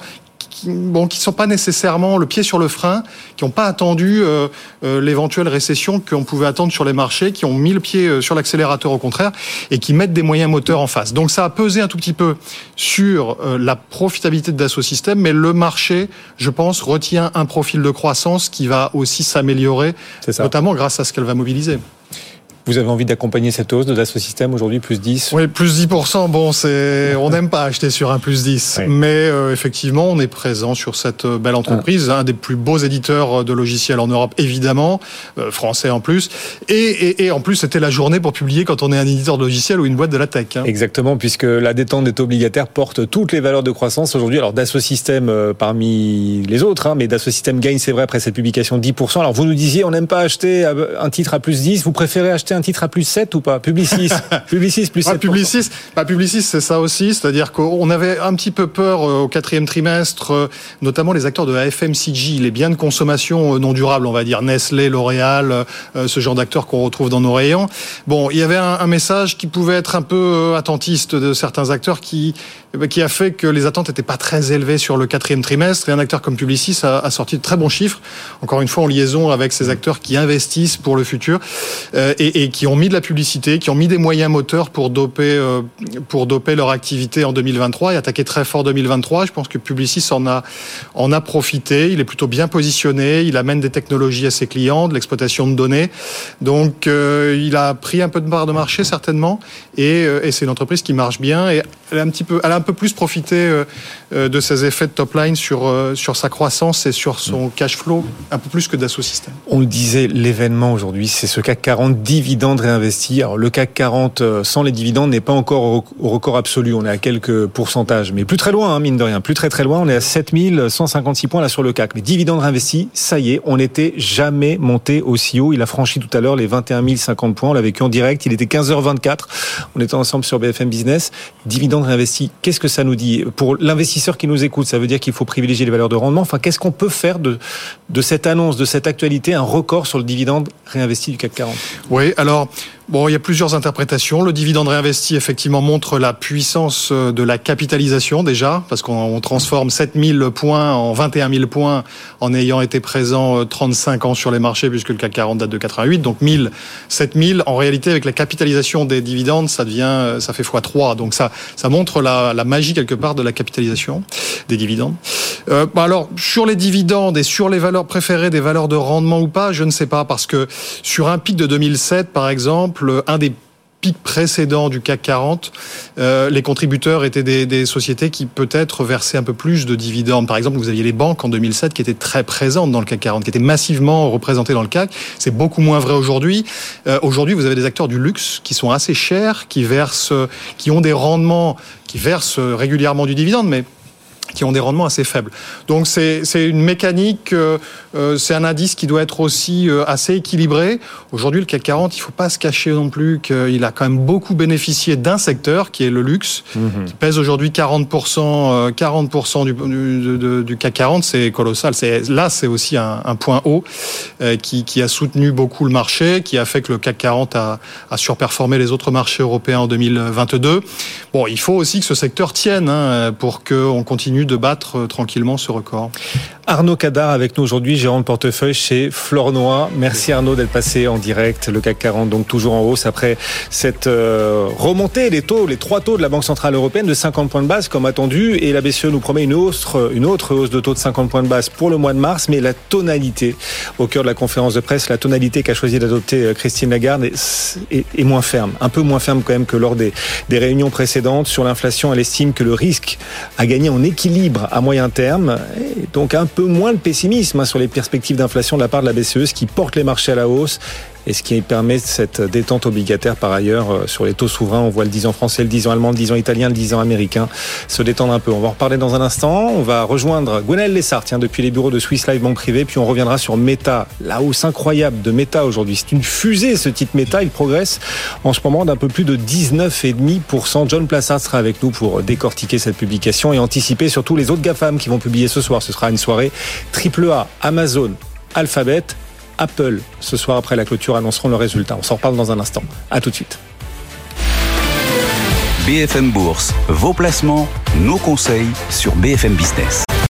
qui bon, qui sont pas nécessairement le pied sur le frein, qui n'ont pas attendu euh, euh, l'éventuelle récession qu'on pouvait attendre sur les marchés, qui ont mis le pied euh, sur l'accélérateur au contraire, et qui mettent des moyens moteurs en face. Donc ça a pesé un tout petit peu sur la profitabilité de Dassault Systèmes, mais le marché, je pense, retient un profil de croissance qui va aussi s'améliorer, notamment grâce à ce qu'elle va mobiliser. Vous avez envie d'accompagner cette hausse de Dassault Systèmes aujourd'hui, plus 10 Oui, plus 10%. Bon, c'est, on n'aime pas acheter sur un plus 10. Mais euh, effectivement, on est présent sur cette euh, belle entreprise, un des plus beaux éditeurs euh, de logiciels en Europe, évidemment, français en plus. Et, et, et en plus, c'était la journée pour publier quand on est un éditeur de logiciels ou une boîte de la tech. Hein. Exactement, puisque la détente des taux obligataires porte toutes les valeurs de croissance aujourd'hui. Alors Dassault Systèmes parmi les autres, hein, mais Dassault Systèmes gagne, c'est vrai, après cette publication 10%. Alors vous nous disiez, on n'aime pas acheter un titre à plus 10, vous préférez acheter un titre à plus 7 ou pas? Publicis. [laughs] Publicis plus 7 Publicis, bah, Publicis c'est ça aussi, c'est-à-dire qu'on avait un petit peu peur euh, au quatrième trimestre, euh, notamment les acteurs de la FMCG, les biens de consommation euh, non durables, on va dire. Nestlé, L'Oréal, ce genre d'acteurs qu'on retrouve dans nos rayons. Bon, il y avait un, message qui pouvait être un peu attentiste de certains acteurs qui eh ben, qui a fait que les attentes n'étaient pas très élevées sur le quatrième trimestre. Et un acteur comme Publicis a, a, sorti de très bons chiffres, encore une fois en liaison avec ces acteurs qui investissent pour le futur. et, et qui ont mis de la publicité, qui ont mis des moyens moteurs pour doper, pour doper leur activité en 2023 et attaquer très fort 2023. Je pense que Publicis en a, en a profité. Il est plutôt bien positionné. Il amène des technologies à ses clients, de l'exploitation de données. Donc, il a pris un peu de part de marché certainement et, et c'est une entreprise qui marche bien et elle a un petit peu, elle a un peu plus profité de ses effets de top line sur, sur sa croissance et sur son cash flow un peu plus que Dassault Systèmes. On le disait, l'événement aujourd'hui, c'est ce CAC 40 dividendes réinvestis. Alors le CAC 40 euh, sans les dividendes n'est pas encore au record absolu. On est à quelques pourcentages, mais plus très loin, hein, mine de rien, plus très très loin. On est à 7156 points là sur le CAC. Mais dividendes réinvestis, ça y est, on n'était jamais monté aussi haut. Il a franchi tout à l'heure les 21 050 points. On l'a vécu en direct. Il était 15h24. On était ensemble sur BFM Business. Dividendes réinvestis, qu'est-ce que ça nous dit? Pour l'investisseur qui nous écoute Ça veut dire qu'il faut privilégier les valeurs de rendement. Enfin, qu'est-ce qu'on peut faire de, de cette annonce, de cette actualité, un record sur le dividende réinvesti du CAC 40 Oui, alors Bon, il y a plusieurs interprétations. Le dividende réinvesti, effectivement, montre la puissance euh, de la capitalisation déjà, parce qu'on transforme 7000 points en 21 000 points en ayant été présent 35 euh, ans sur les marchés, puisque le CAC 40 date de 88. Donc 1000, 7000. En réalité, avec la capitalisation des dividendes, ça devient, euh, ça fait x3. Donc ça, ça montre la, la magie quelque part de la capitalisation des dividendes. Euh, bah alors, sur les dividendes et sur les valeurs préférées, des valeurs de rendement ou pas, je ne sais pas, parce que sur un pic de 2007, par exemple, un des pics précédents du CAC 40, euh, les contributeurs étaient des, sociétés qui peut-être versaient un peu plus de dividendes. Par exemple, vous aviez les banques en 2007 qui étaient très présentes dans le CAC 40, qui étaient massivement représentées dans le CAC. C'est beaucoup moins vrai aujourd'hui. Euh, aujourd'hui, vous avez des acteurs du luxe qui sont assez chers, qui versent, qui ont des rendements, qui versent régulièrement du dividende, mais qui ont des rendements assez faibles. Donc c'est une mécanique, euh, euh, c'est un indice qui doit être aussi euh, assez équilibré. Aujourd'hui, le CAC 40, il faut pas se cacher non plus qu'il a quand même beaucoup bénéficié d'un secteur qui est le luxe, mhm. qui pèse aujourd'hui 40%, 40% du, du, CAC 40, c'est colossal. Là, c'est aussi un, un, point haut qui, qui, a soutenu beaucoup le marché, qui a fait que le CAC 40 a, a surperformé les autres marchés européens en 2022. Bon, il faut aussi que ce secteur tienne hein, pour qu'on continue de battre euh, tranquillement ce record. Arnaud Cadar avec nous aujourd'hui, gérant de portefeuille chez Flornois. Merci Arnaud d'être passé en direct. Le CAC 40 donc toujours en hausse après cette euh, remontée des taux, les trois taux de la Banque Centrale Européenne de 50 points de base comme attendu. Et la BCE nous promet une autre, une autre hausse de taux de 50 points de base pour le mois de mars. Mais la tonalité, au cœur de la conférence de presse, la tonalité qu'a choisi d'adopter euh, Christine Lagarde est, moins ferme. Un peu moins ferme quand même que lors des, des réunions précédentes. Sur l'inflation, elle estime que le risque a gagné en équilibre à moyen terme. Et donc un peu moins de pessimisme hein, sur les perspectives d'inflation de la part de la BCE, ce qui porte les marchés à la hausse et ce qui permet cette détente obligataire par ailleurs euh, sur les taux souverains. On voit le 10 ans français, le 10 ans allemand, le 10 ans italien, le 10 ans américain se détendre un peu. On va en reparler dans un instant. On va rejoindre Gwenaël Lessart, tiens, depuis les bureaux de Swiss Life Banque Privée, puis on reviendra sur Meta, la hausse incroyable de Meta aujourd'hui. C'est une fusée ce titre Meta, il progresse en ce moment d'un peu plus de 19,5%. John Plassard sera avec nous pour décortiquer cette publication et anticiper surtout les autres GAFAM qui vont publier ce soir. Ce sera une soirée triple A, Amazon, Alphabet, Apple, ce soir après la clôture, annonceront le résultat. On s'en reparle dans un instant. À tout de suite. BFM Bourse, vos placements, nos conseils sur BFM Business.